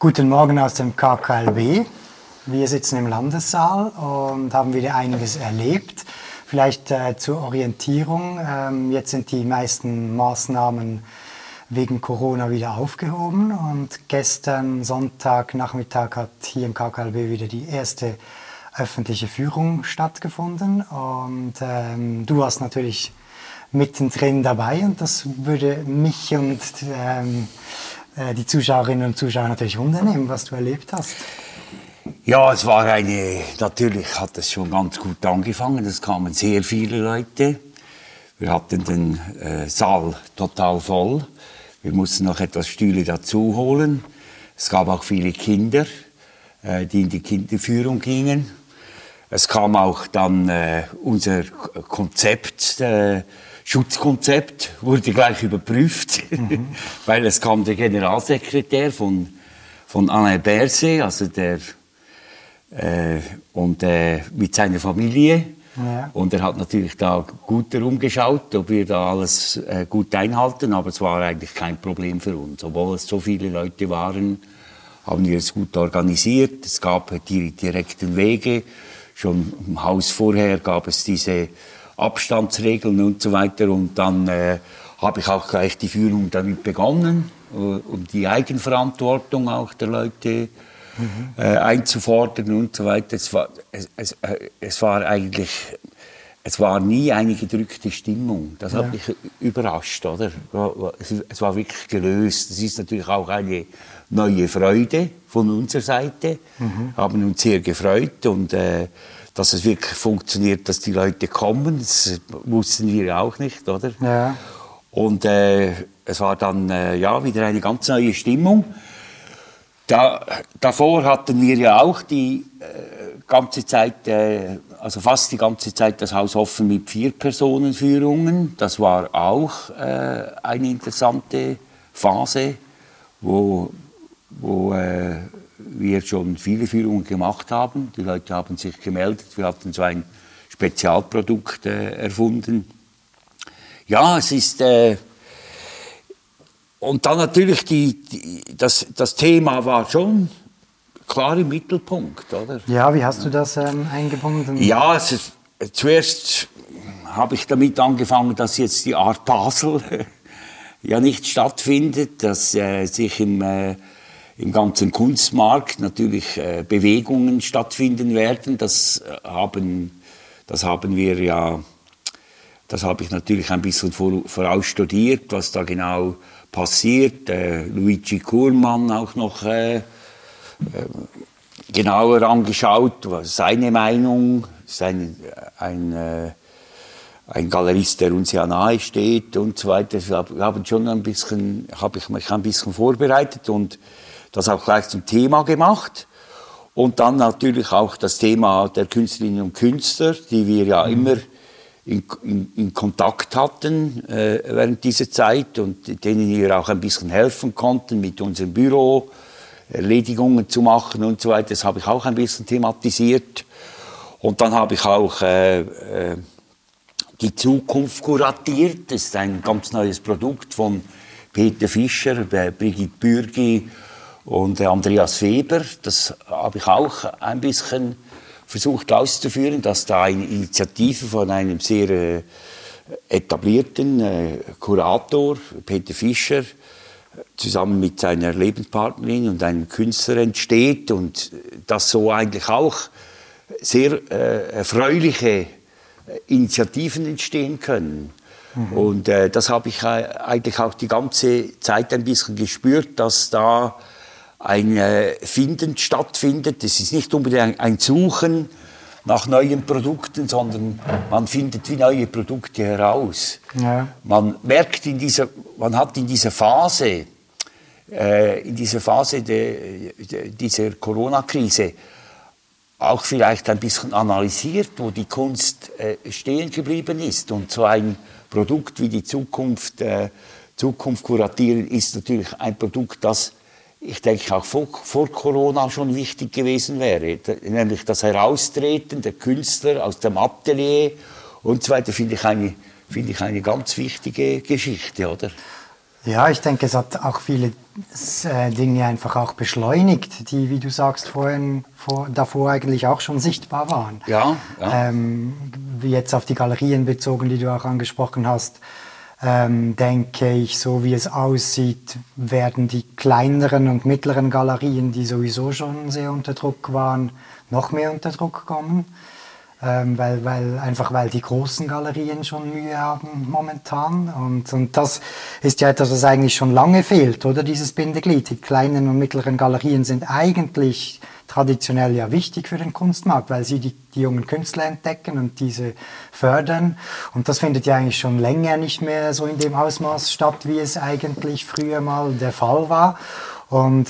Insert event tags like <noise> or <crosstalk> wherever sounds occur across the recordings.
Guten Morgen aus dem KKLB. Wir sitzen im Landessaal und haben wieder einiges erlebt. Vielleicht äh, zur Orientierung. Ähm, jetzt sind die meisten Maßnahmen wegen Corona wieder aufgehoben und gestern Sonntagnachmittag hat hier im KKLB wieder die erste öffentliche Führung stattgefunden und ähm, du warst natürlich mittendrin dabei und das würde mich und ähm, äh, die Zuschauerinnen und Zuschauer natürlich wundernehmen, was du erlebt hast. Ja, es war eine, natürlich hat es schon ganz gut angefangen. Es kamen sehr viele Leute. Wir hatten den äh, Saal total voll. Wir mussten noch etwas Stühle dazu holen. Es gab auch viele Kinder, äh, die in die Kinderführung gingen. Es kam auch dann äh, unser Konzept, äh, Schutzkonzept wurde gleich überprüft, mhm. <laughs> weil es kam der Generalsekretär von, von Alain Berset, also der, äh, und äh, mit seiner Familie. Ja. Und er hat natürlich da gut herumgeschaut, ob wir da alles äh, gut einhalten, aber es war eigentlich kein Problem für uns. Obwohl es so viele Leute waren, haben wir es gut organisiert. Es gab die direkten Wege. Schon im Haus vorher gab es diese Abstandsregeln und so weiter. Und dann äh, habe ich auch gleich die Führung damit begonnen, äh, um die Eigenverantwortung auch der Leute mhm. äh, einzufordern und so weiter. Es war, es, es, äh, es, war eigentlich, es war nie eine gedrückte Stimmung. Das ja. hat mich überrascht, oder? Es war wirklich gelöst. Es ist natürlich auch eine neue Freude von unserer Seite. Mhm. Haben uns sehr gefreut und äh, dass es wirklich funktioniert, dass die Leute kommen. Das wussten wir auch nicht, oder? Ja. Und äh, es war dann äh, ja wieder eine ganz neue Stimmung. Da, davor hatten wir ja auch die äh, ganze Zeit, äh, also fast die ganze Zeit das Haus offen mit vier Personenführungen. Das war auch äh, eine interessante Phase, wo, wo äh, wir schon viele Führungen gemacht haben. Die Leute haben sich gemeldet. Wir hatten so ein Spezialprodukt äh, erfunden. Ja, es ist. Äh, und dann natürlich die, die, das, das Thema war schon klar im Mittelpunkt, oder? Ja, wie hast du das ähm, eingebunden? Ja, ist, zuerst habe ich damit angefangen, dass jetzt die Art Basel <laughs> ja nicht stattfindet, dass äh, sich im äh, im ganzen Kunstmarkt natürlich äh, Bewegungen stattfinden werden. Das äh, haben, das haben wir ja, das habe ich natürlich ein bisschen vorausstudiert, was da genau passiert. Äh, Luigi Kurmann auch noch äh, äh, genauer angeschaut, was seine Meinung, sein, ein, äh, ein Galerist, der uns ja nahe steht und so weiter. Wir haben schon ein bisschen, habe ich mich ein bisschen vorbereitet und das auch gleich zum Thema gemacht. Und dann natürlich auch das Thema der Künstlerinnen und Künstler, die wir ja mhm. immer in, in, in, Kontakt hatten äh, während dieser Zeit und denen wir auch ein bisschen helfen konnten mit unserem Büro, Erledigungen zu machen und so weiter. Das habe ich auch ein bisschen thematisiert. Und dann habe ich auch äh, äh, die Zukunft kuratiert. Das ist ein ganz neues Produkt von Peter Fischer, Brigitte Bürgi und Andreas Weber, das habe ich auch ein bisschen versucht auszuführen, dass da eine Initiative von einem sehr äh, etablierten äh, Kurator, Peter Fischer, zusammen mit seiner Lebenspartnerin und einem Künstler entsteht und dass so eigentlich auch sehr äh, erfreuliche Initiativen entstehen können. Mhm. Und äh, das habe ich äh, eigentlich auch die ganze Zeit ein bisschen gespürt, dass da ein äh, Finden stattfindet. Es ist nicht unbedingt ein Suchen nach neuen Produkten, sondern man findet wie neue Produkte heraus. Ja. Man merkt in dieser, man hat in dieser Phase, äh, in dieser Phase de, de, dieser Corona-Krise auch vielleicht ein bisschen analysiert, wo die Kunst äh, stehen geblieben ist. Und so ein Produkt wie die Zukunft, äh, Zukunft kuratieren ist natürlich ein Produkt, das ich denke auch vor, vor, Corona schon wichtig gewesen wäre. Nämlich das Heraustreten der Künstler aus dem Atelier und so weiter, finde ich eine, finde ich eine ganz wichtige Geschichte, oder? Ja, ich denke, es hat auch viele äh, Dinge einfach auch beschleunigt, die, wie du sagst, vorhin, vor, davor eigentlich auch schon sichtbar waren. Ja, ja. Ähm, wie jetzt auf die Galerien bezogen, die du auch angesprochen hast, ähm, denke ich, so wie es aussieht, werden die kleineren und mittleren Galerien, die sowieso schon sehr unter Druck waren, noch mehr unter Druck kommen ähm, weil, weil, einfach weil die großen Galerien schon Mühe haben momentan. Und, und das ist ja etwas, was eigentlich schon lange fehlt, oder dieses Bindeglied. Die kleinen und mittleren Galerien sind eigentlich traditionell ja wichtig für den Kunstmarkt, weil sie die, die jungen Künstler entdecken und diese fördern. Und das findet ja eigentlich schon länger nicht mehr so in dem Ausmaß statt, wie es eigentlich früher mal der Fall war. Und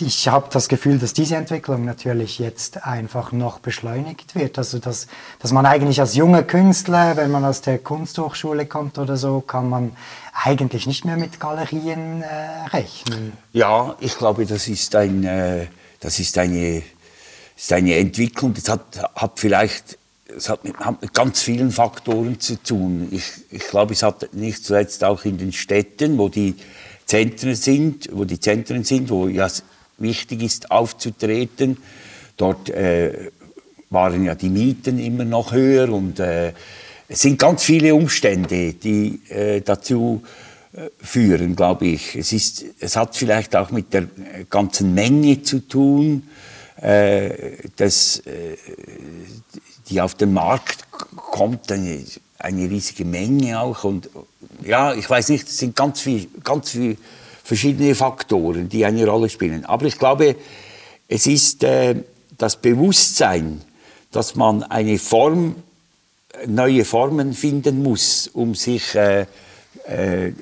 ich habe das Gefühl, dass diese Entwicklung natürlich jetzt einfach noch beschleunigt wird. Also dass, dass man eigentlich als junger Künstler, wenn man aus der Kunsthochschule kommt oder so, kann man eigentlich nicht mehr mit Galerien äh, rechnen. Ja, ich glaube, das ist, ein, äh, das ist, eine, ist eine Entwicklung. Das hat, hat vielleicht es hat mit, hat mit, ganz vielen Faktoren zu tun. Ich, ich glaube, es hat nicht zuletzt auch in den Städten, wo die Zentren sind, wo die Zentren sind, wo ja wichtig ist, aufzutreten. Dort äh, waren ja die Mieten immer noch höher und äh, es sind ganz viele Umstände, die äh, dazu führen, glaube ich. Es, ist, es hat vielleicht auch mit der ganzen Menge zu tun, äh, dass, äh, die auf den Markt kommt, eine, eine riesige Menge auch. Und ja, ich weiß nicht, es sind ganz viel, ganz viel verschiedene Faktoren, die eine Rolle spielen. Aber ich glaube, es ist äh, das Bewusstsein, dass man eine Form, neue Formen finden muss, um sich äh, äh,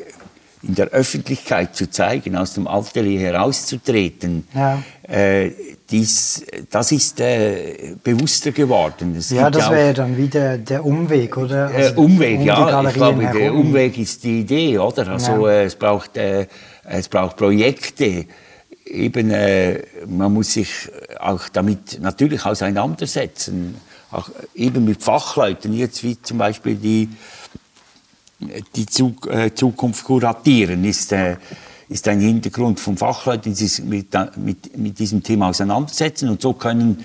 in der Öffentlichkeit zu zeigen, aus dem Atelier herauszutreten, ja. äh, dies, das ist äh, bewusster geworden. Es ja, das wäre dann wieder der Umweg, oder? Äh, also, Umweg, um ja. Ich glaube, herum. der Umweg ist die Idee, oder? Also ja. Äh, es braucht äh, es braucht Projekte. Eben, man muss sich auch damit natürlich auseinandersetzen, auch eben mit Fachleuten, jetzt wie zum Beispiel die, die äh, Zukunft kuratieren, ist, äh, ist ein Hintergrund von Fachleuten, die sich mit, mit, mit diesem Thema auseinandersetzen und so können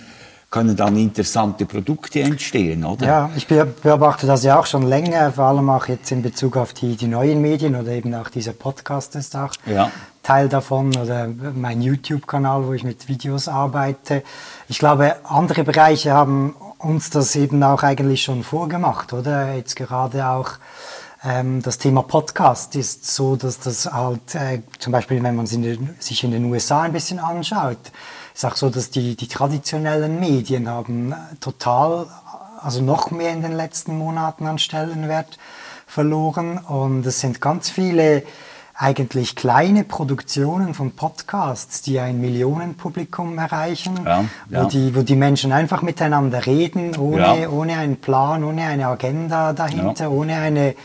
können dann interessante Produkte entstehen, oder? Ja, ich beobachte das ja auch schon länger, vor allem auch jetzt in Bezug auf die, die neuen Medien oder eben auch dieser Podcast ist auch ja. Teil davon oder mein YouTube-Kanal, wo ich mit Videos arbeite. Ich glaube, andere Bereiche haben uns das eben auch eigentlich schon vorgemacht, oder? Jetzt gerade auch das Thema Podcast ist so, dass das halt, äh, zum Beispiel, wenn man sich in den USA ein bisschen anschaut, ist auch so, dass die, die traditionellen Medien haben äh, total, also noch mehr in den letzten Monaten an Stellenwert verloren. Und es sind ganz viele eigentlich kleine Produktionen von Podcasts, die ein Millionenpublikum erreichen, ja, ja. Wo, die, wo die Menschen einfach miteinander reden, ohne, ja. ohne einen Plan, ohne eine Agenda dahinter, ohne eine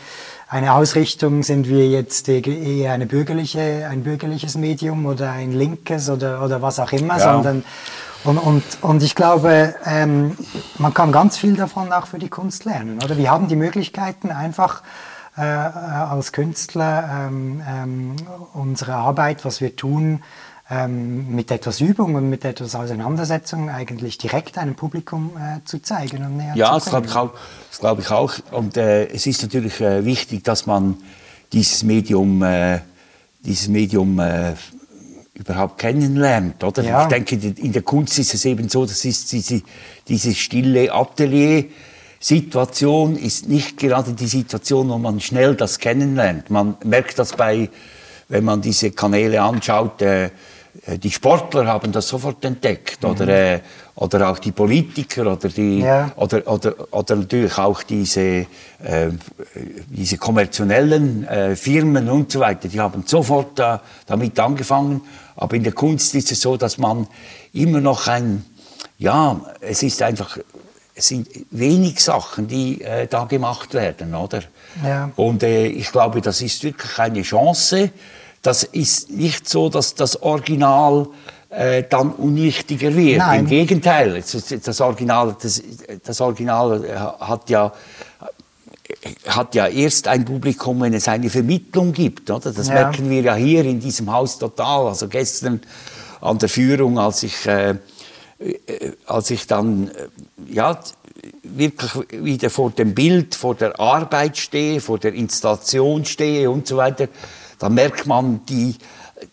eine Ausrichtung, sind wir jetzt eher eine bürgerliche, ein bürgerliches Medium oder ein linkes oder, oder was auch immer, ja. sondern und, und, und ich glaube, ähm, man kann ganz viel davon auch für die Kunst lernen. Oder wir haben die Möglichkeiten einfach äh, als Künstler ähm, ähm, unsere Arbeit, was wir tun, ähm, mit etwas Übung und mit etwas Auseinandersetzung eigentlich direkt einem Publikum äh, zu zeigen und näher Ja, das glaube ich, auch, das glaub ich auch. Und äh, es ist natürlich äh, wichtig, dass man dieses Medium, äh, dieses Medium äh, überhaupt kennenlernt. Oder? Ja. Ich denke, in der Kunst ist es eben so, das ist diese, diese stille Atelier. Situation ist nicht gerade die Situation, wo man schnell das kennenlernt. Man merkt das bei, wenn man diese Kanäle anschaut, äh, die Sportler haben das sofort entdeckt mhm. oder, äh, oder auch die Politiker oder, die, ja. oder, oder, oder natürlich auch diese, äh, diese kommerziellen äh, Firmen und so weiter, die haben sofort äh, damit angefangen. Aber in der Kunst ist es so, dass man immer noch ein, ja, es ist einfach, es sind wenig Sachen, die äh, da gemacht werden, oder? Ja. Und äh, ich glaube, das ist wirklich eine Chance, das ist nicht so, dass das Original äh, dann unwichtiger wird. Nein. Im Gegenteil, das, das, Original, das, das Original äh, hat ja hat ja erst ein Publikum, wenn es eine Vermittlung gibt, oder? Das ja. merken wir ja hier in diesem Haus total. Also gestern an der Führung, als ich, äh, äh als ich dann, äh, ja, wirklich wieder vor dem Bild, vor der Arbeit stehe, vor der Installation stehe und so weiter, da merkt man, die,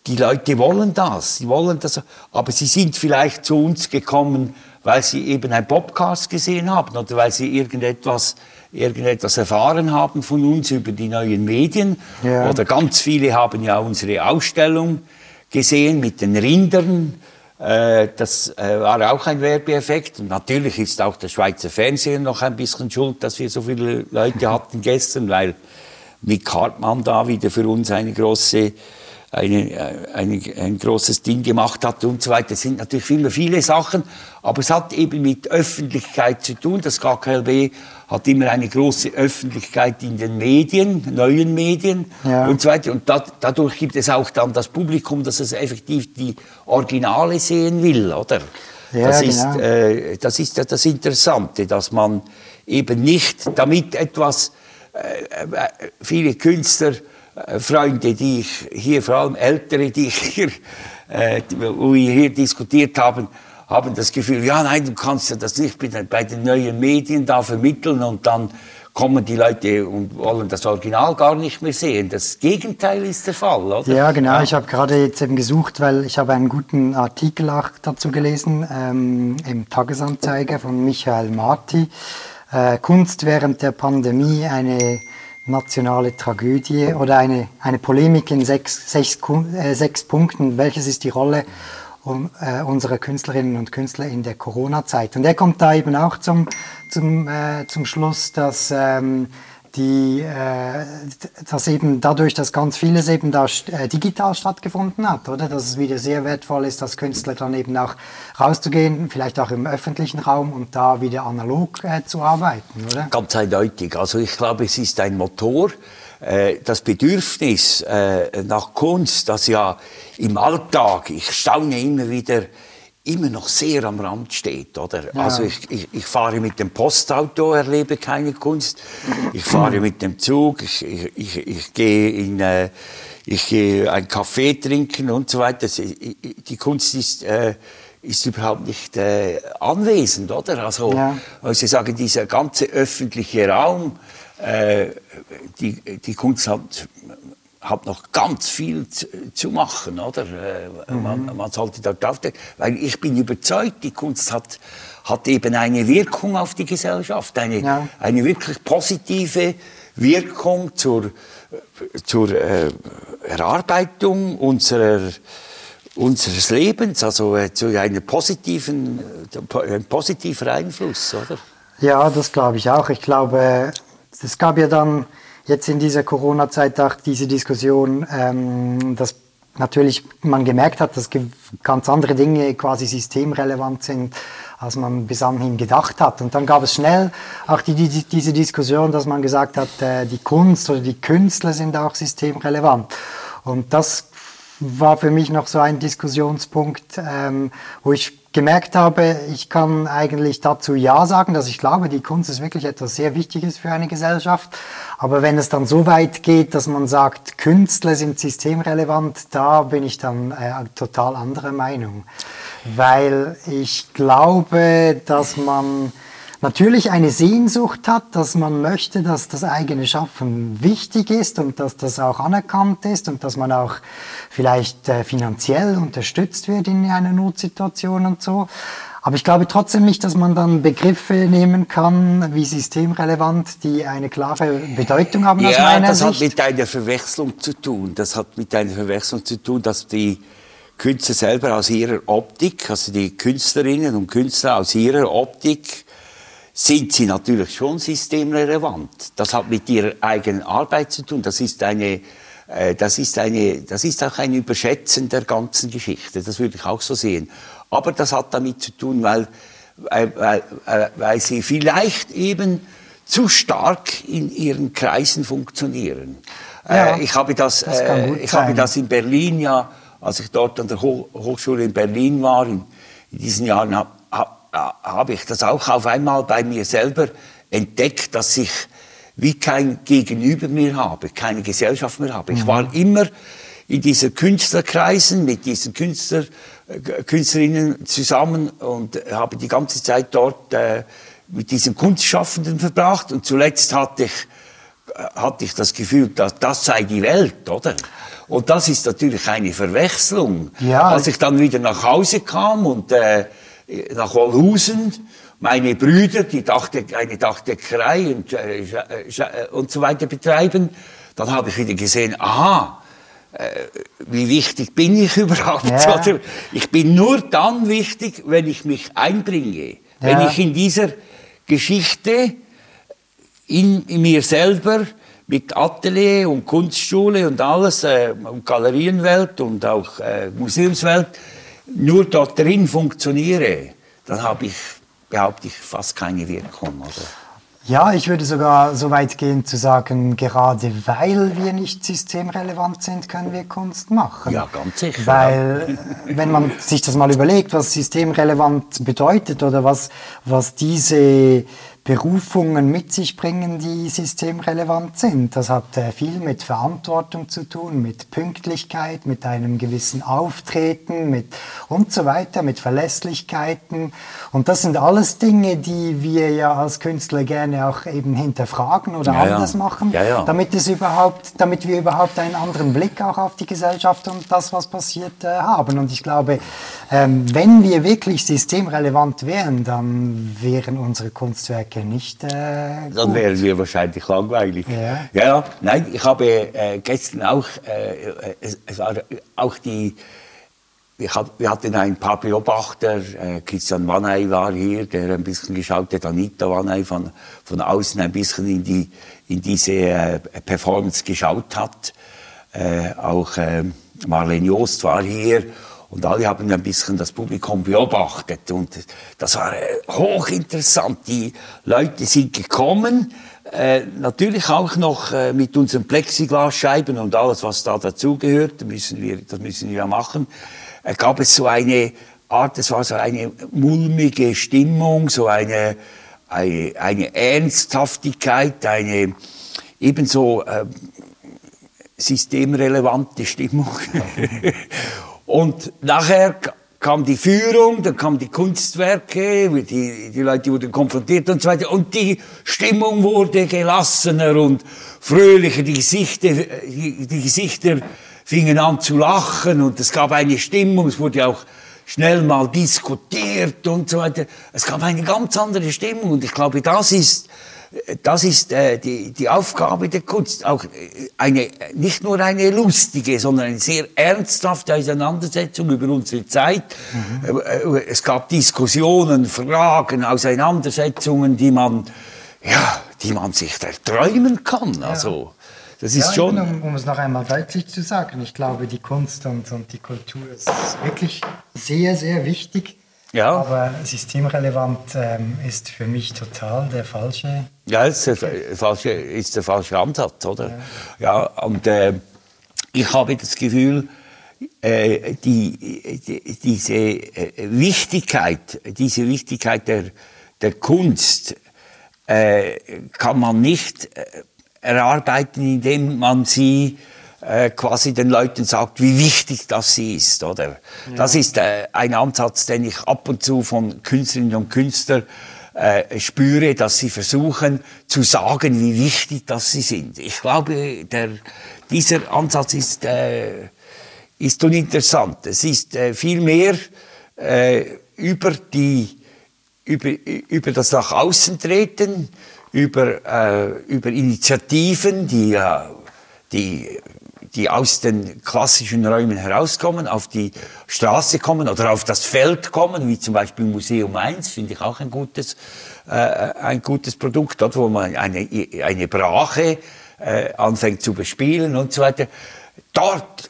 die Leute wollen das, sie wollen das, aber sie sind vielleicht zu uns gekommen, weil sie eben ein Podcast gesehen haben oder weil sie irgendetwas, irgendetwas erfahren haben von uns über die neuen Medien. Ja. Oder ganz viele haben ja unsere Ausstellung gesehen mit den Rindern. Äh, das äh, war auch ein Werbeeffekt. Und natürlich ist auch der Schweizer Fernsehen noch ein bisschen schuld, dass wir so viele Leute hatten gestern, weil Mick Hartmann da wieder für uns eine große eine, eine, ein großes Ding gemacht hat und so weiter. Es sind natürlich immer viele Sachen, aber es hat eben mit Öffentlichkeit zu tun. Das KKLB hat immer eine große Öffentlichkeit in den Medien, neuen Medien ja. und so weiter. Und da, dadurch gibt es auch dann das Publikum, das es effektiv die Originale sehen will, oder? Ja, das, ist, genau. äh, das ist ja das Interessante, dass man eben nicht damit etwas, viele Künstler äh, die ich hier, vor allem Ältere, die ich hier, äh, wo wir hier diskutiert haben, haben das Gefühl, ja, nein, du kannst ja das nicht bei den neuen Medien da vermitteln und dann kommen die Leute und wollen das Original gar nicht mehr sehen. Das Gegenteil ist der Fall, oder? Ja, genau. Ja. Ich habe gerade jetzt eben gesucht, weil ich habe einen guten Artikel auch dazu gelesen ähm, im Tagesanzeiger von Michael Marti. Äh, Kunst während der Pandemie eine nationale Tragödie oder eine, eine Polemik in sechs, sechs, äh, sechs Punkten. Welches ist die Rolle um, äh, unserer Künstlerinnen und Künstler in der Corona-Zeit? Und er kommt da eben auch zum, zum, äh, zum Schluss, dass ähm, die, äh, dass eben dadurch, dass ganz vieles eben da äh, digital stattgefunden hat, oder? Dass es wieder sehr wertvoll ist, als Künstler dann eben auch rauszugehen, vielleicht auch im öffentlichen Raum und da wieder analog äh, zu arbeiten, oder? Ganz eindeutig. Also ich glaube, es ist ein Motor, äh, das Bedürfnis nach Kunst, das ja im Alltag, ich staune immer wieder, immer noch sehr am Rand steht, oder? Ja. Also ich, ich, ich, fahre mit dem Postauto, erlebe keine Kunst. Ich fahre <laughs> mit dem Zug, ich, ich, ich, gehe in, äh, ich gehe einen Kaffee trinken und so weiter. Die Kunst ist, äh, ist überhaupt nicht äh, anwesend, oder? Also, ja. also ich sage, dieser ganze öffentliche Raum, äh, die, die Kunst hat hat noch ganz viel zu, zu machen, oder? Äh, mhm. Man, man, sollte dort aufdenken, weil ich bin überzeugt, die Kunst hat, hat eben eine Wirkung auf die Gesellschaft, eine, ja. eine wirklich positive Wirkung zur, zur äh, Erarbeitung unserer, unseres Lebens, also äh, zu einem positiven, äh, ein positiver Einfluss, oder? Ja, das glaube ich auch. Ich glaube, es gab ja dann jetzt in dieser Corona-Zeit auch diese Diskussion, ähm, dass natürlich man gemerkt hat, dass ganz andere Dinge quasi systemrelevant sind, als man bis anhin gedacht hat. Und dann gab es schnell auch die, die, diese Diskussion, dass man gesagt hat, äh, die Kunst oder die Künstler sind auch systemrelevant. Und das war für mich noch so ein Diskussionspunkt, ähm, wo ich gemerkt habe, ich kann eigentlich dazu Ja sagen, dass ich glaube, die Kunst ist wirklich etwas sehr Wichtiges für eine Gesellschaft. Aber wenn es dann so weit geht, dass man sagt, Künstler sind systemrelevant, da bin ich dann äh, total anderer Meinung. Weil ich glaube, dass man natürlich eine Sehnsucht hat, dass man möchte, dass das eigene Schaffen wichtig ist und dass das auch anerkannt ist und dass man auch vielleicht äh, finanziell unterstützt wird in einer Notsituation und so. Aber ich glaube trotzdem nicht, dass man dann Begriffe nehmen kann, wie systemrelevant, die eine klare Bedeutung haben ja, aus meiner Sicht. Ja, das hat mit einer Verwechslung zu tun. Das hat mit einer Verwechslung zu tun, dass die Künstler selber aus ihrer Optik, also die Künstlerinnen und Künstler aus ihrer Optik sind sie natürlich schon systemrelevant. Das hat mit ihrer eigenen Arbeit zu tun. Das ist eine, äh, das ist eine, das ist auch ein Überschätzen der ganzen Geschichte. Das würde ich auch so sehen. Aber das hat damit zu tun, weil, weil, weil, weil sie vielleicht eben zu stark in ihren Kreisen funktionieren. Ja, äh, ich habe das, das äh, ich habe das in Berlin ja, als ich dort an der Hochschule in Berlin war, in, in diesen Jahren habe ich das auch auf einmal bei mir selber entdeckt, dass ich wie kein Gegenüber mehr habe, keine Gesellschaft mehr habe. Ich war immer in diesen Künstlerkreisen mit diesen Künstler, Künstlerinnen zusammen und habe die ganze Zeit dort äh, mit diesen Kunstschaffenden verbracht und zuletzt hatte ich, hatte ich das Gefühl, dass das sei die Welt, oder? Und das ist natürlich eine Verwechslung. Ja. Als ich dann wieder nach Hause kam und äh, nach Wolhusen, meine Brüder, die dachte, eine Dachdeckerei und, äh, äh, und so weiter betreiben, dann habe ich wieder gesehen, aha, äh, wie wichtig bin ich <laughs> überhaupt? Ja. Oder ich bin nur dann wichtig, wenn ich mich einbringe, ja. wenn ich in dieser Geschichte in, in, mir selber mit Atelier und Kunstschule und alles, äh, und Galerienwelt und auch äh, Museumswelt, nur dort drin funktioniere, dann habe ich, behaupte ich, fast keine Wirkung. Oder? Ja, ich würde sogar so weit gehen zu sagen, gerade weil wir nicht systemrelevant sind, können wir Kunst machen. Ja, ganz sicher. Weil, wenn man sich das mal überlegt, was systemrelevant bedeutet oder was, was diese Berufungen mit sich bringen, die systemrelevant sind. Das hat äh, viel mit Verantwortung zu tun, mit Pünktlichkeit, mit einem gewissen Auftreten, mit und so weiter, mit Verlässlichkeiten. Und das sind alles Dinge, die wir ja als Künstler gerne auch eben hinterfragen oder ja, anders ja. machen, ja, damit es überhaupt, damit wir überhaupt einen anderen Blick auch auf die Gesellschaft und das, was passiert, äh, haben. Und ich glaube, ähm, wenn wir wirklich systemrelevant wären, dann wären unsere Kunstwerke nicht. Äh, dann wären wir wahrscheinlich langweilig. Ja, ja nein, ich habe äh, gestern auch, äh, es, war auch die, hab, wir hatten ein paar Beobachter, äh, Christian Wanney war hier, der ein bisschen geschaut hat, Anita Wanney von, von außen ein bisschen in, die, in diese äh, Performance geschaut hat. Äh, auch Marlene Joost war hier und alle haben ein bisschen das Publikum beobachtet. Und das war äh, hochinteressant. Die Leute sind gekommen, äh, natürlich auch noch äh, mit unseren Plexiglasscheiben und alles, was da dazugehört. Müssen wir, das müssen wir ja machen. Äh, gab es so eine Art, es war so eine mulmige Stimmung, so eine, eine, eine Ernsthaftigkeit, eine ebenso äh, systemrelevante Stimmung. <laughs> Und nachher kam die Führung, dann kamen die Kunstwerke, die, die Leute wurden konfrontiert und so weiter. Und die Stimmung wurde gelassener und fröhlicher. Die Gesichter, die, die Gesichter fingen an zu lachen und es gab eine Stimmung. Es wurde auch schnell mal diskutiert und so weiter. Es gab eine ganz andere Stimmung und ich glaube, das ist das ist äh, die, die Aufgabe der Kunst. Auch äh, eine, nicht nur eine lustige, sondern eine sehr ernsthafte Auseinandersetzung über unsere Zeit. Mhm. Äh, es gab Diskussionen, Fragen, Auseinandersetzungen, die man, ja, die man sich erträumen kann. Also, das ist ja, schon. Um, um, es noch einmal deutlich zu sagen, ich glaube, die Kunst und, und die Kultur ist wirklich sehr, sehr wichtig ja. Aber systemrelevant ähm, ist für mich total der falsche. Ja, ist der falsche, ist der falsche Ansatz, oder? Ja, ja und äh, ich habe das Gefühl, äh, die, die, diese äh, Wichtigkeit, diese Wichtigkeit der, der Kunst äh, kann man nicht äh, erarbeiten, indem man sie äh, quasi den Leuten sagt, wie wichtig das sie ist, oder? Ja. Das ist äh, ein Ansatz, den ich ab und zu von Künstlerinnen und Künstlern äh, spüre, dass sie versuchen zu sagen, wie wichtig das sie sind. Ich glaube, der, dieser Ansatz ist, äh, ist uninteressant. Es ist äh, viel mehr äh, über die über, über das nach außen treten, über, äh, über Initiativen, die, äh, die die aus den klassischen Räumen herauskommen, auf die Straße kommen oder auf das Feld kommen, wie zum Beispiel Museum 1, finde ich auch ein gutes, äh, ein gutes Produkt, dort wo man eine, eine Brache äh, anfängt zu bespielen und so weiter. Dort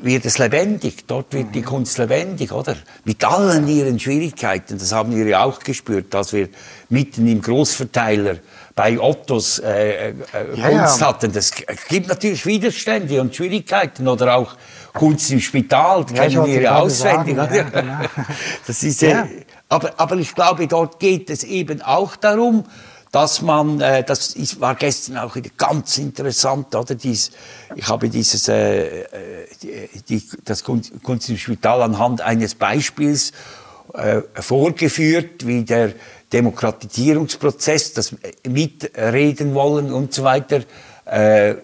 wird es lebendig, dort wird die Kunst lebendig, oder? Mit allen ihren Schwierigkeiten, das haben wir ja auch gespürt, dass wir mitten im Großverteiler bei Ottos äh, äh, ja, Kunst ja. hatten. Das gibt natürlich Widerstände und Schwierigkeiten oder auch Kunst im Spital, ja, kennen wir ja auswendig. Sagen, genau. <laughs> das ist, äh, aber, aber ich glaube, dort geht es eben auch darum, dass man, äh, das ist, war gestern auch wieder ganz interessant, oder? Dies, ich habe dieses, äh, die, die, das Kunstspital anhand eines Beispiels äh, vorgeführt, wie der Demokratisierungsprozess, das Mitreden wollen und so weiter, äh,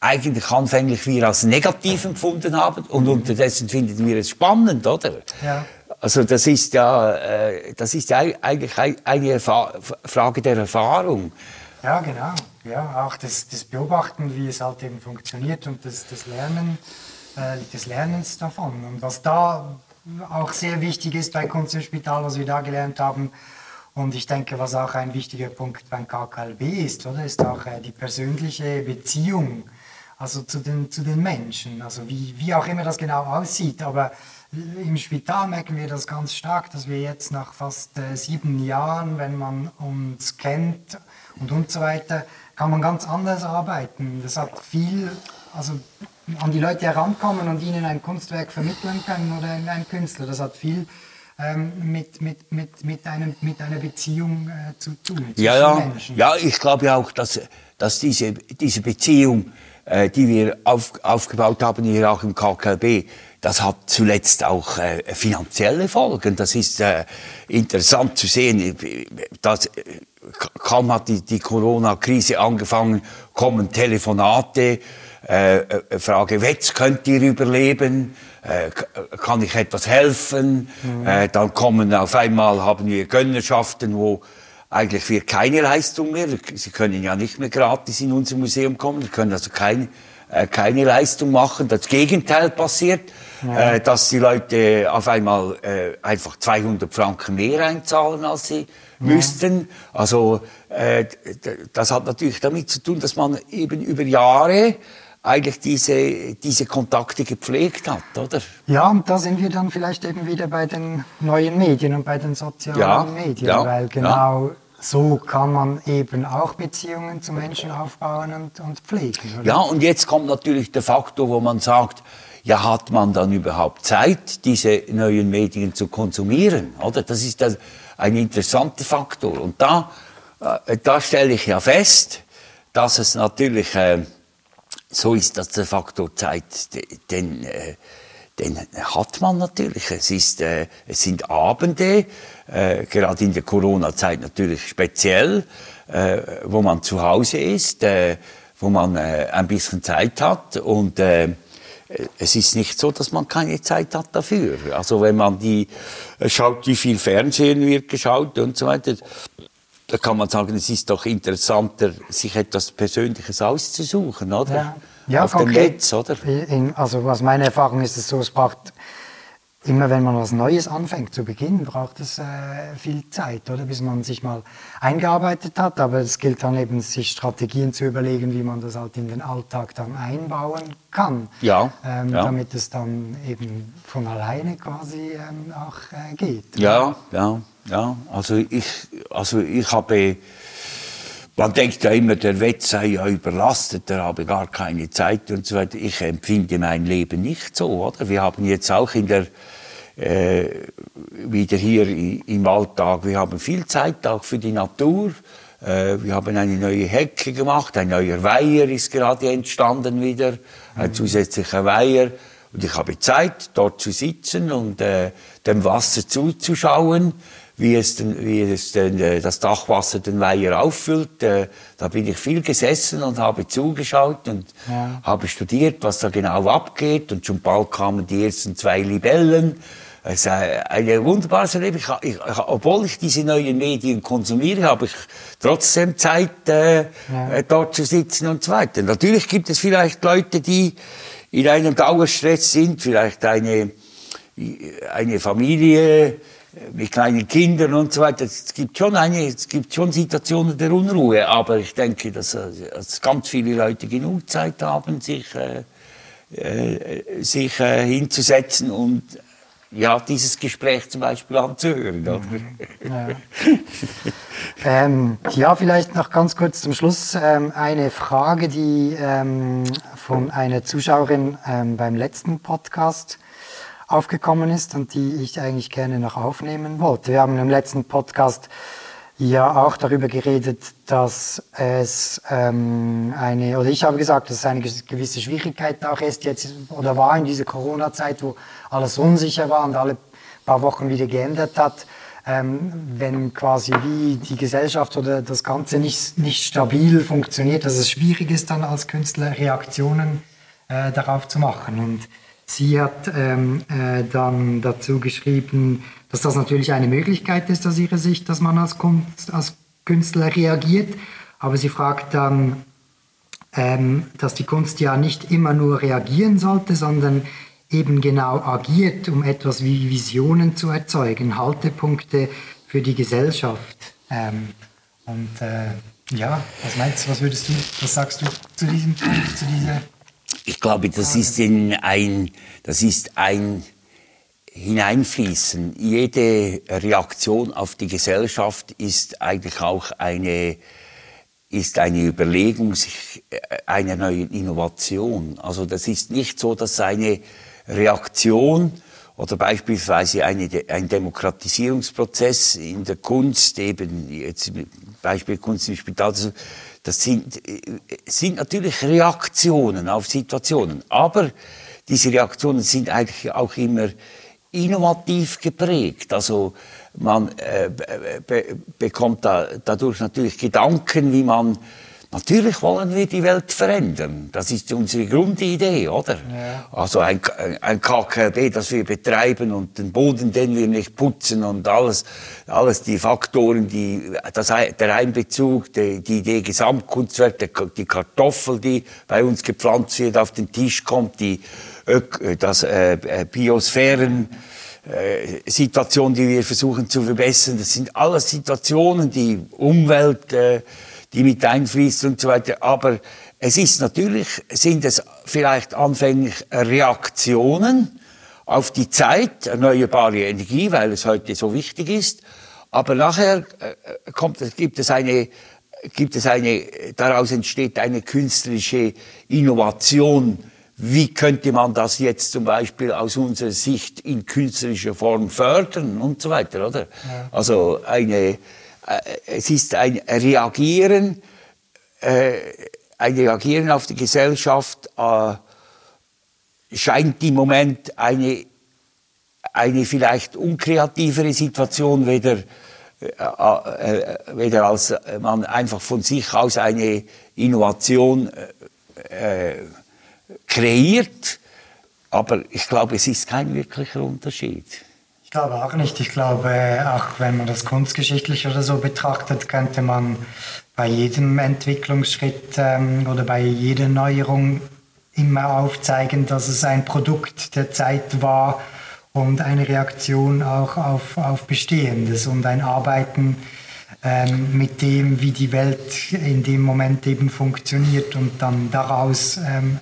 eigentlich anfänglich wir als negativ empfunden haben und unterdessen finden wir es spannend, oder? Ja. Also das ist ja, äh, das ist ja eigentlich eine Frage der Erfahrung. Ja, genau. Ja, auch das, das Beobachten, wie es halt eben funktioniert und das, das Lernen, äh, des Lernens davon. Und was da auch sehr wichtig ist bei Kunst im Spital, was wir da gelernt haben, und ich denke, was auch ein wichtiger Punkt beim KKLB ist, oder, ist auch äh, die persönliche Beziehung, also zu den, zu den Menschen, also wie, wie auch immer das genau aussieht, aber im Spital merken wir das ganz stark, dass wir jetzt nach fast äh, sieben Jahren, wenn man uns kennt und und so weiter, kann man ganz anders arbeiten. Das hat viel, also an die Leute herankommen und ihnen ein Kunstwerk vermitteln können oder ein Künstler. Das hat viel mit, mit, mit, mit, einem, mit einer Beziehung äh, zu tun. Ja, ja. Menschen. ja, ich glaube ja auch, dass, dass diese, diese Beziehung, äh, die wir auf, aufgebaut haben, hier auch im KKB, das hat zuletzt auch äh, finanzielle Folgen. Das ist äh, interessant zu sehen. Dass, äh, kaum hat die, die Corona-Krise angefangen, kommen Telefonate, äh, äh, Frage, jetzt könnt ihr überleben, äh, kann ich etwas helfen? Mhm. Äh, dann kommen auf einmal, haben wir Gönnerschaften, wo eigentlich wir keine Leistung mehr, sie können ja nicht mehr gratis in unser Museum kommen, sie können also keine, äh, keine Leistung machen. Das Gegenteil passiert ja. äh, dass die Leute auf einmal äh, einfach 200 Franken mehr einzahlen, als sie ja. müssten. Also äh, das hat natürlich damit zu tun, dass man eben über Jahre eigentlich diese, diese Kontakte gepflegt hat, oder? Ja, und da sind wir dann vielleicht eben wieder bei den neuen Medien und bei den sozialen ja, Medien, ja, weil genau so kann man eben auch Beziehungen zu Menschen aufbauen und, und pflegen. Oder? Ja, und jetzt kommt natürlich der Faktor, wo man sagt, ja, hat man dann überhaupt Zeit, diese neuen Medien zu konsumieren? Oder? Das ist ein interessanter Faktor. Und da, äh, da stelle ich ja fest, dass es natürlich äh, so ist, dass der Faktor Zeit, den, äh, den hat man natürlich. Es, ist, äh, es sind Abende, äh, gerade in der Corona-Zeit natürlich speziell, äh, wo man zu Hause ist, äh, wo man äh, ein bisschen Zeit hat und äh, es ist nicht so, dass man keine Zeit hat dafür. Also wenn man die äh, schaut, wie viel Fernsehen wird geschaut und so weiter, da kann man sagen, es ist doch interessanter, sich etwas Persönliches auszusuchen, oder? Ja, ja Auf dem Netz, oder? Also was meine Erfahrung ist, ist so, es braucht immer wenn man was Neues anfängt, zu Beginn braucht es äh, viel Zeit, oder, bis man sich mal eingearbeitet hat. Aber es gilt dann eben, sich Strategien zu überlegen, wie man das halt in den Alltag dann einbauen kann. Ja. Ähm, ja. Damit es dann eben von alleine quasi ähm, auch äh, geht. Ja, ja, ja. Also ich, also ich habe man denkt ja immer, der Wett sei ja überlastet, der habe gar keine Zeit und so weiter. Ich empfinde mein Leben nicht so, oder? Wir haben jetzt auch in der äh, wieder hier im Alltag. Wir haben viel Zeit auch für die Natur. Äh, wir haben eine neue Hecke gemacht, ein neuer Weiher ist gerade entstanden wieder, ein mhm. zusätzlicher Weiher. Und ich habe Zeit, dort zu sitzen und äh, dem Wasser zuzuschauen, wie es, den, wie es den, äh, das Dachwasser den Weiher auffüllt. Äh, da bin ich viel gesessen und habe zugeschaut und ja. habe studiert, was da genau abgeht. Und schon bald kamen die ersten zwei Libellen. Es ist ein wunderbares Erleben. Ich, ich, obwohl ich diese neuen Medien konsumiere, habe ich trotzdem Zeit, äh, ja. Äh, dort zu sitzen und so weiter. Natürlich gibt es vielleicht Leute, die in einem Dauerstress sind, vielleicht eine, eine Familie mit kleinen Kindern und so weiter. Es gibt schon eine, es gibt schon Situationen der Unruhe, aber ich denke, dass, äh, dass ganz viele Leute genug Zeit haben, sich, äh, äh, sich äh, hinzusetzen und ja, dieses Gespräch zum Beispiel anzuhören. Oder? Ja. ähm, ja, vielleicht noch ganz kurz zum Schluss ähm, eine Frage, die ähm, von einer Zuschauerin ähm, beim letzten Podcast aufgekommen ist und die ich eigentlich gerne noch aufnehmen wollte. Wir haben im letzten Podcast ja auch darüber geredet, dass es ähm, eine, oder ich habe gesagt, dass es eine gewisse Schwierigkeit auch ist jetzt oder war in dieser Corona-Zeit, wo alles unsicher war und alle paar Wochen wieder geändert hat, ähm, wenn quasi wie die Gesellschaft oder das Ganze nicht, nicht stabil funktioniert, dass es schwierig ist dann als Künstler Reaktionen äh, darauf zu machen. Und sie hat ähm, äh, dann dazu geschrieben, dass das natürlich eine Möglichkeit ist aus ihrer Sicht, dass man als, Kunst, als Künstler reagiert. Aber sie fragt dann, ähm, dass die Kunst ja nicht immer nur reagieren sollte, sondern eben genau agiert, um etwas wie Visionen zu erzeugen, Haltepunkte für die Gesellschaft. Ähm, und äh, ja, was meinst du, was würdest du, was sagst du zu diesem, zu dieser? Ich glaube, das ist ein, das ist ein Hineinfließen. Jede Reaktion auf die Gesellschaft ist eigentlich auch eine, ist eine Überlegung sich äh, einer neuen Innovation. Also das ist nicht so, dass eine Reaktion oder beispielsweise eine, ein Demokratisierungsprozess in der Kunst, eben jetzt Beispiel Kunst im Spital, das sind, sind natürlich Reaktionen auf Situationen, aber diese Reaktionen sind eigentlich auch immer innovativ geprägt. Also man äh, be bekommt da, dadurch natürlich Gedanken, wie man Natürlich wollen wir die Welt verändern. Das ist unsere Grundidee, oder? Ja. Also ein, ein KKB, das wir betreiben und den Boden, den wir nicht putzen und alles, alles die Faktoren, die, das, der Einbezug, die, die Idee Gesamtkunstwerk, die Kartoffel, die bei uns gepflanzt wird, auf den Tisch kommt, die, das äh, äh, Biosphären, äh, Situation, die wir versuchen zu verbessern. Das sind alles Situationen, die Umwelt, äh, die mit einfließt und so weiter. Aber es ist natürlich, sind es vielleicht anfänglich Reaktionen auf die Zeit, erneuerbare Energie, weil es heute so wichtig ist. Aber nachher äh, kommt, gibt es eine, gibt es eine, daraus entsteht eine künstlerische Innovation. Wie könnte man das jetzt zum Beispiel aus unserer Sicht in künstlerischer Form fördern und so weiter, oder? Ja. Also eine, es ist ein Reagieren, äh, ein Reagieren auf die Gesellschaft, äh, scheint im Moment eine, eine vielleicht unkreativere Situation, weder, weder als man einfach von sich aus eine Innovation kreiert. Aber ich glaube, es ist kein wirklicher Unterschied. Ich glaube auch nicht. Ich glaube, auch wenn man das kunstgeschichtlich oder so betrachtet, könnte man bei jedem Entwicklungsschritt ähm, oder bei jeder Neuerung immer aufzeigen, dass es ein Produkt der Zeit war und eine Reaktion auch auf, auf Bestehendes und ein Arbeiten ähm, mit dem, wie die Welt in dem Moment eben funktioniert und dann daraus ähm,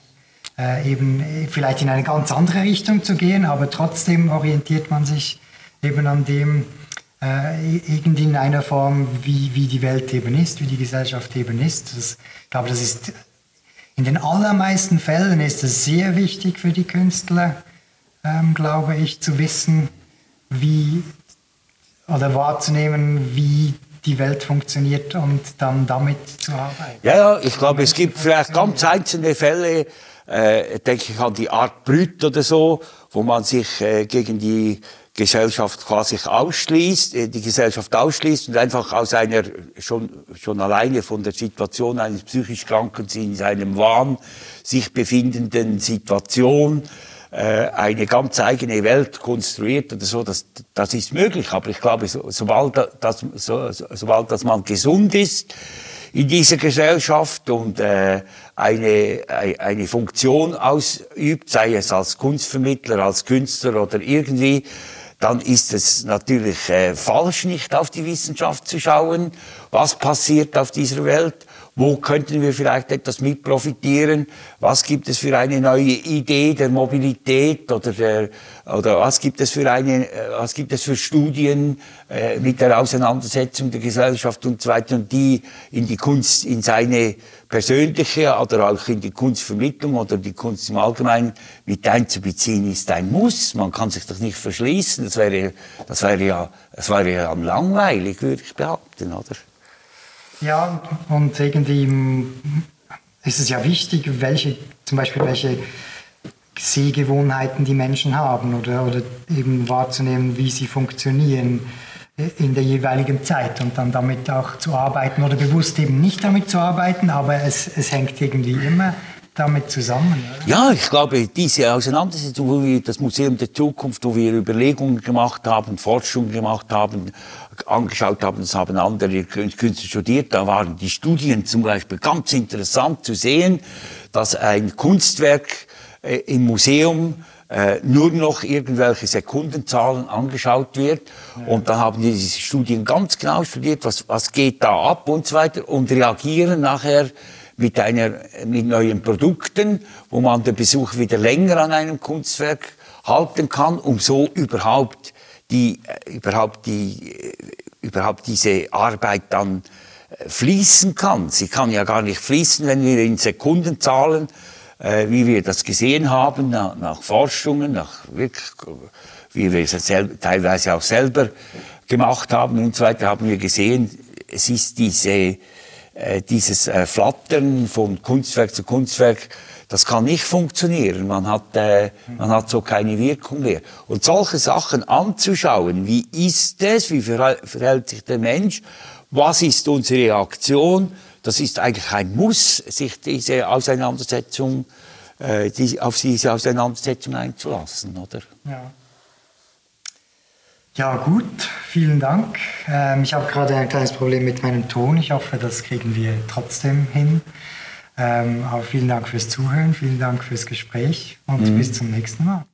äh, eben vielleicht in eine ganz andere Richtung zu gehen, aber trotzdem orientiert man sich eben an dem, äh, irgendwie in einer Form, wie, wie die Welt eben ist, wie die Gesellschaft eben ist. Das, ich glaube, das ist in den allermeisten Fällen ist es sehr wichtig für die Künstler, ähm, glaube ich, zu wissen, wie oder wahrzunehmen, wie die Welt funktioniert und dann damit zu arbeiten. Ja, ja ich glaube, es gibt vielleicht ganz einzelne Fälle, äh, denke ich an die Art Brüt oder so, wo man sich äh, gegen die Gesellschaft quasi ausschließt, äh, die Gesellschaft ausschließt und einfach aus einer schon, schon alleine von der Situation eines psychisch Kranken in seinem Wahn sich befindenden Situation äh, eine ganz eigene Welt konstruiert oder so, das, das ist möglich. Aber ich glaube, so, sobald, das, so, sobald das man gesund ist, in dieser Gesellschaft und äh, eine, eine Funktion ausübt, sei es als Kunstvermittler, als Künstler oder irgendwie, dann ist es natürlich äh, falsch, nicht auf die Wissenschaft zu schauen, was passiert auf dieser Welt, Wo könnten wir vielleicht etwas mit profitieren? Was gibt es für eine neue Idee der Mobilität oder der, oder was gibt es für eine, äh, was gibt es für Studien äh, mit der Auseinandersetzung der Gesellschaft und so weiter und die in die Kunst, in seine persönliche oder auch in die Kunstvermittlung oder die Kunst im Allgemeinen mit einzubeziehen, ist ein Muss. Man kann sich das nicht verschließen. Das wäre, das wäre ja, das wäre ja langweilig, würde ich behaupten, oder? Ja, und irgendwie ist es ja wichtig, welche, zum Beispiel welche Sehgewohnheiten die Menschen haben oder, oder eben wahrzunehmen, wie sie funktionieren in der jeweiligen Zeit und dann damit auch zu arbeiten oder bewusst eben nicht damit zu arbeiten, aber es, es hängt irgendwie immer damit zusammen. Oder? Ja, ich glaube, diese Auseinandersetzung, wo wir das Museum der Zukunft, wo wir Überlegungen gemacht haben, Forschung gemacht haben, angeschaut haben, das haben andere Künstler studiert, da waren die Studien zum Beispiel ganz interessant zu sehen, dass ein Kunstwerk äh, im Museum äh, nur noch irgendwelche Sekundenzahlen angeschaut wird. Ja. Und da haben die diese Studien ganz genau studiert, was, was geht da ab und so weiter und reagieren nachher mit einer, mit neuen Produkten, wo man den Besuch wieder länger an einem Kunstwerk halten kann, um so überhaupt die, äh, überhaupt die, äh, überhaupt diese Arbeit dann fließen kann. Sie kann ja gar nicht fließen, wenn wir in Sekundenzahlen äh, wie wir das gesehen haben, nach, nach Forschungen, nach wirklich, wie wir es teilweise auch selber gemacht haben und so weiter, haben wir gesehen, es ist diese, äh, dieses äh, Flattern von Kunstwerk zu Kunstwerk, das kann nicht funktionieren. Man hat, äh, man hat so keine Wirkung mehr. Und solche Sachen anzuschauen, wie ist es, wie verhält sich der Mensch, was ist unsere Reaktion, das ist eigentlich ein Muss, sich diese Auseinandersetzung, äh, die, auf diese Auseinandersetzung einzulassen, oder? Ja. Ja, gut, vielen Dank. Ähm, ich habe gerade ein kleines Problem mit meinem Ton. Ich hoffe, das kriegen wir trotzdem hin. Ähm, aber vielen Dank fürs Zuhören, vielen Dank fürs Gespräch und mhm. bis zum nächsten Mal.